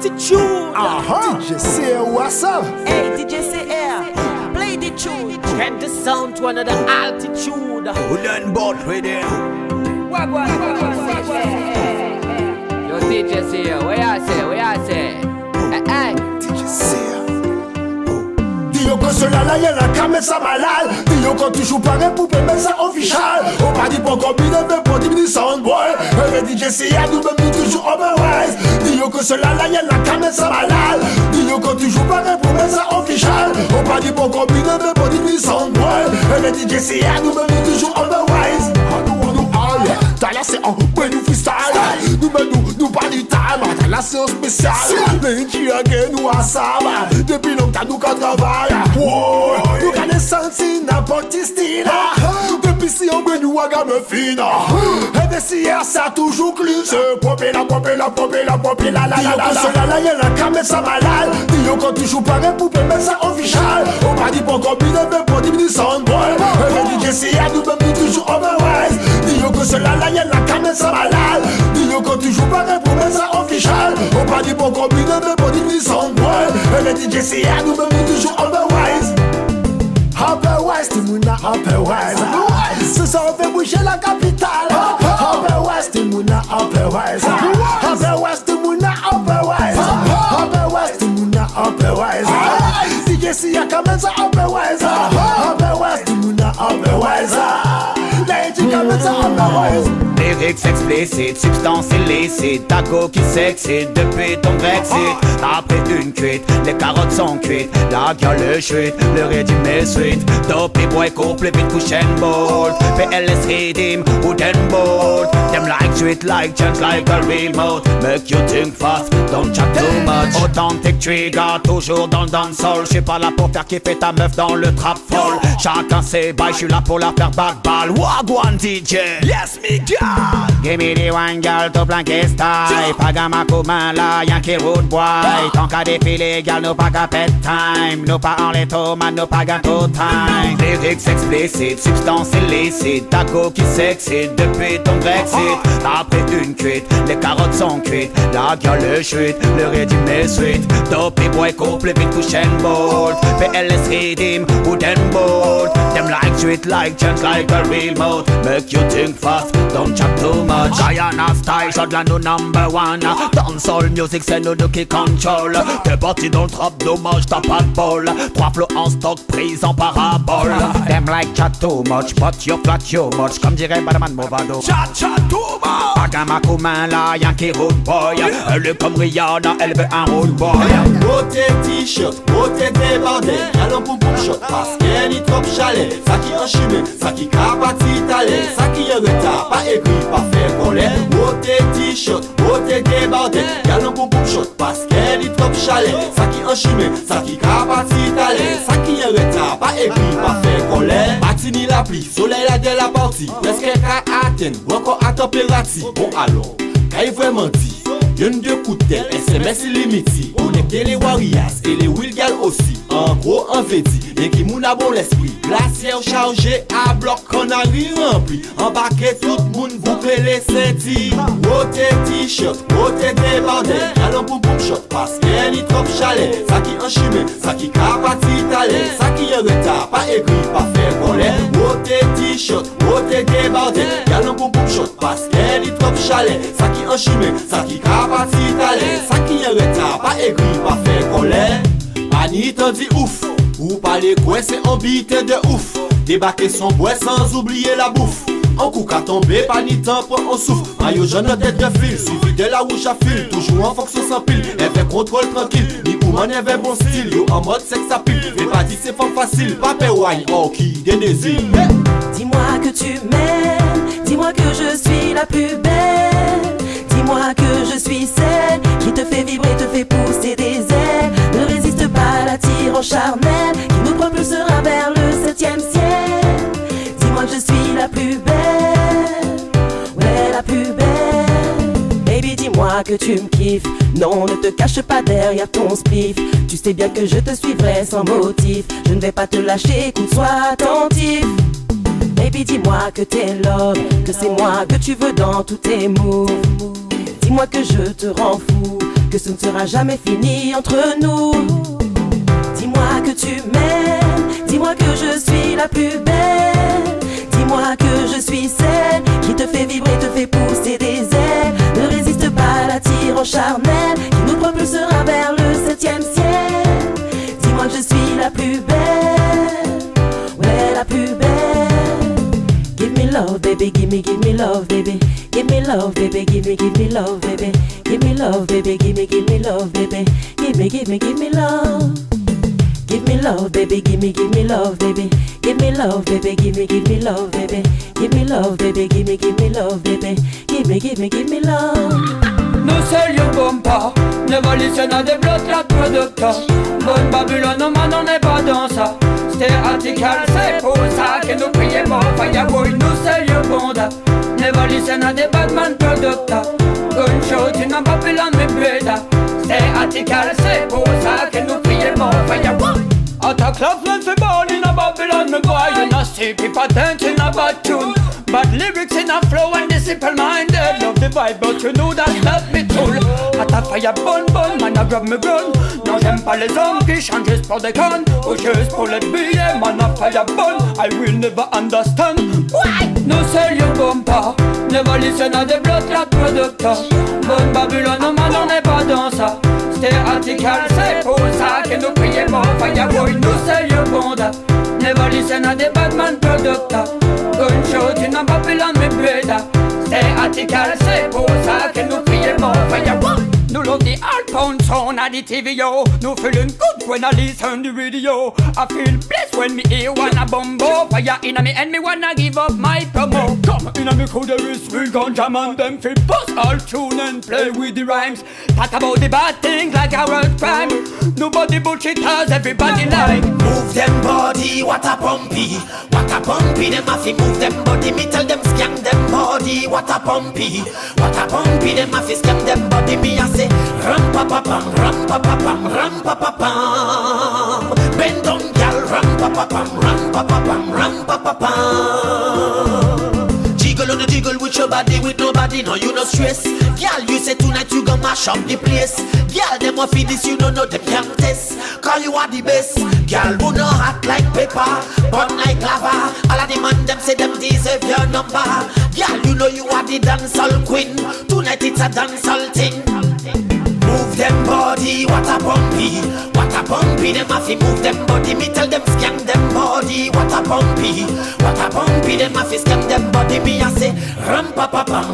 attitude. Uh-huh. Did you what's up? Hey, did you? Play the tune. Get the sound to another altitude. Who done bought with it? Yo, eh, eh. did you say what I say? What I say? Hey, hey. Did you say? Digo con sola a qu'à mettre ça malade. Dis-yo que tu joues pareil pour mettre ça official. On pas dit pour combiner mais pour diminuer soundboy les DJ CR nous même toujours overwise Dis-yo que cela là y'en a qu'à mettre ça malade. Dis-yo que tu joues pareil pour mettre ça official. On pas dit pour combiner mais pour diminuer soundboy Et les DJ CR nous même toujours overwise Ah nous on nous aille T'as là c'est en ouais nous freestyle. Nous mais nous nous pas du time T'as là c'est en spécial. Les Indiens nous à ça Depuis longtemps nous qu'on travaille Senti n'importe style Depuis si on nous à gamme fine Et bien si hier ça a toujours clu C'est popé la popé la popé la popé la la la la la. Cela là y'en a qu'à mettre ça malade Dis-yo quand tu joues pareil pour mettre ça official. On pas dit pour combiner mais pour diminuer soundboy Et DJ si nous même toujours overwise. Dis-yo que cela là y'en a qu'à mettre ça malade Dis-yo quand tu joues pareil pour mettre ça official. On pas dit pour combiner mais pour diminuer soundboy Et DJ si nous même toujours overwise Tout moun a apè wèz Se sa ou ve boujè la kapital Apè wèz, tout moun a apè wèz Apè wèz, tout moun a apè wèz Apè wèz, tout moun a apè wèz Dije si ya kamen sa apè wèz Apè wèz, tout moun a apè wèz La eji kamen sa apè wèz Lyrics explicites, substance illicite Ta go qui s'excite depuis ton Brexit. Après une cuite, les carottes sont cuites La gueule chute, le régime suite. Dopey boy couple vite couche and bold PLS redeem, wooden bold Them like sweet like chance like a real mode. Make you think fast, don't chat too much. Authentic trigger, toujours dans le dancehall. J'suis pas là pour faire kiffer ta meuf dans le trap folle. Chacun ses bails, j'suis là pour la faire balle Wagwan DJ, yes me girl Give me the one girl to planquer style Pagama commun là, y'en qui road boy. Tant qu'à défiler, gal, nous pas qu'à pet time. Nous pas en les tomates, nous pas gâteau time. Lyrics explicites, substance illicite. Taco qui s'excite depuis ton Brexit. Après une cuite, les carottes sont cuites. La gueule chute, le régime est sweet Dopey boy couple vite couche and bold PLS redeem, wooden bold Them like sweet like chance like a real mode. Make you think fast, don't chat too much Diana style, shot la nous number one. Dancehall music, c'est nous deux qui contrôle. T'es parti dans le trap, dommage t'as pas de bol. Trois flots en stock, prise en parabole. Them like chat too much, but you flat you much. Comme dirait Badaman Movado Chat chat too much. Pagama commun là, y'en qui road boy. Elle est comme Rihanna, elle veut un road boy. Côté t-shirt, côté débardé Allons pour pour shot parce qu'elle est trop chalet Ça qui en ça qui capati talé Ça qui en retard, pas écrit, pas fait kole Bote ti shot, bote debade Galon pou pou shot, paske li trop chale Sa ki anchime, sa ki kapasitale Sa ki yon reta, pa epi, pa fe kole Bati ni la pli, soley la de la parti Preske ka aten, wanko a temperati Bon alon il vraiment dit Y'en deux coups de tête, SMS illimité Connecter les Warriors et les Wilgal aussi. En gros, en dit, et qui moun a bon l'esprit. Glacière chargé à bloc, canari rempli. Embarqué tout le monde, boucler les sentis Côté t-shirt, côté débardé. Allons pour boom shot, parce qu'elle est trop chalet. Ça qui en chimé, ça qui capati talé qui en chimé, ça qui capati talé Ça qui en retard, pas écrit, pas fait coller Pani t'en dit ouf Ou pas les coins c'est embité de ouf. Débarquer son bois sans oublier la bouffe. En coup qu'à tomber, pas ni temps pour on souffle. Maillot jaune tête de fil, suivi de la rouge à fil Toujours en fonction sans pile, elle fait contrôle tranquille. Ni elle fait bon style, yo en mode sexe à pile Fais pas dire c'est femme facile, pas pay wine, oh qui dénésile. Dis-moi que tu m'aimes, dis-moi que je suis la plus belle. Dis-moi que je suis celle qui te fait vibrer, te fait pousser des ailes. Ne résiste pas à la tire charnelle qui nous propulsera vers le septième ciel. Dis-moi que je suis la plus belle, ouais la plus belle. Baby, dis-moi que tu me kiffes. Non, ne te cache pas derrière ton spliff. Tu sais bien que je te suivrai sans motif. Je ne vais pas te lâcher, écoute, sois attentif. Baby, dis-moi que t'es love, que c'est moi que tu veux dans tous tes moves. Dis-moi que je te rends fou, que ce ne sera jamais fini entre nous. Dis-moi que tu m'aimes, dis-moi que je suis la plus belle. Dis-moi que je suis celle qui te fait vibrer, te fait pousser des ailes. Ne résiste pas à la tire charnelle baby, give me, give me love, baby. Give me love, baby, give me, give me love, baby. Give me love, baby, give me, give me love, baby. Give me, give me, give me love. Give me love, baby, give me, give me love, baby. Give me love, baby, give me, give me love, baby. Give me love, baby, give me, give me love, baby. Give me, give me, give me love. Nous seuls you bumper Never listen à des blocs la producteur Bonne Babylone, man on n'est pas dans ça C'était radical, c'est pour ça que nous prions Fireboy, nous seuls you bonda Never listen à des Batman producteur Gunshot in a Babylon, me breda C'était radical, c'est pour ça que nous prions Fireboy Attack love when fi born in a Babylon, me boy You not see people dancing a bad tune. Bad lyrics in a flow and simple minded Love the vibe but you know that love me tool Attack fire bonne bonne, man a grab me gun Non j'aime pas les hommes qui changent juste pour des connes. Ou juste pour les billets, man a fire bonne. I will never understand. Why? Nous seuls you bumper Never listen à des blocs la producteurs Bonne Babylone, man on n'est pas dans ça. C'était radical, c'est pour ça que nous prions Fireboy, nous seuls you bonda Never listen à des Batman producteurs Gunshot in a Babylon me breda Stay sound the TV yo. Nous feeling good when I listen the radio I feel blessed when me hear one a bumbo Fire in a me and me wanna give up my promo. Come in a me crew there is real jam and them feel bust all tune and play with the rhymes. Talk about the bad things like a word crime. Nobody bullshit us, everybody like. Move them body, what a pumpy. What a pumpy, them have to move them body. Me tell them scan them body, what a pumpy. What a pumpy, them to scan them body Me a say ram pa pa pam, ram pa pa pam, ram pa pa pam Bend down gal, ram pa pa pam, ram pa pa pam, ram pa pa pam Jiggle on the jiggle with your body, with nobody, no you no stress. Girl, you say tonight you gon' mash up the place. Girl, them want feed this, you don't know them can't test. Cause you are the best. Girl, who no hot like pepper Burn like lava. All of the man, them say them deserve your number know you are the dancehall queen Tonight it's a dancehall thing Move them body, what a bumpy, What a bumpy. them have to move them body Me tell them scan them body, what a bumpy, What a bumpy. them have to scan them body Me a say ram pa pa pam,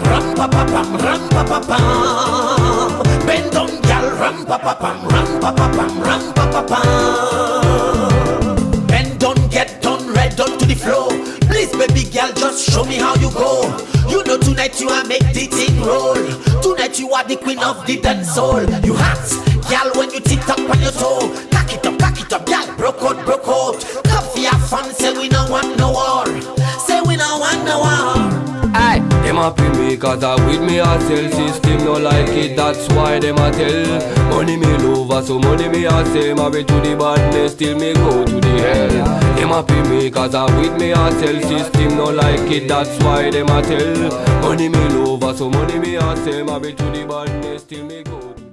are the queen of the dance soul. You hot, girl when you tick tock on your toe. Cock it up, cock it up, girl, broke out, broke out. Coffee have fun, say we no want no war Them pay me cause I with me a sell system no like it that's why them a tell. Money me lover so money me a say married to the badness still me go to the hell. Them pay me cause I with me a sell system no like it that's why them a tell. Money me lover so money me a say married to the badness still me go to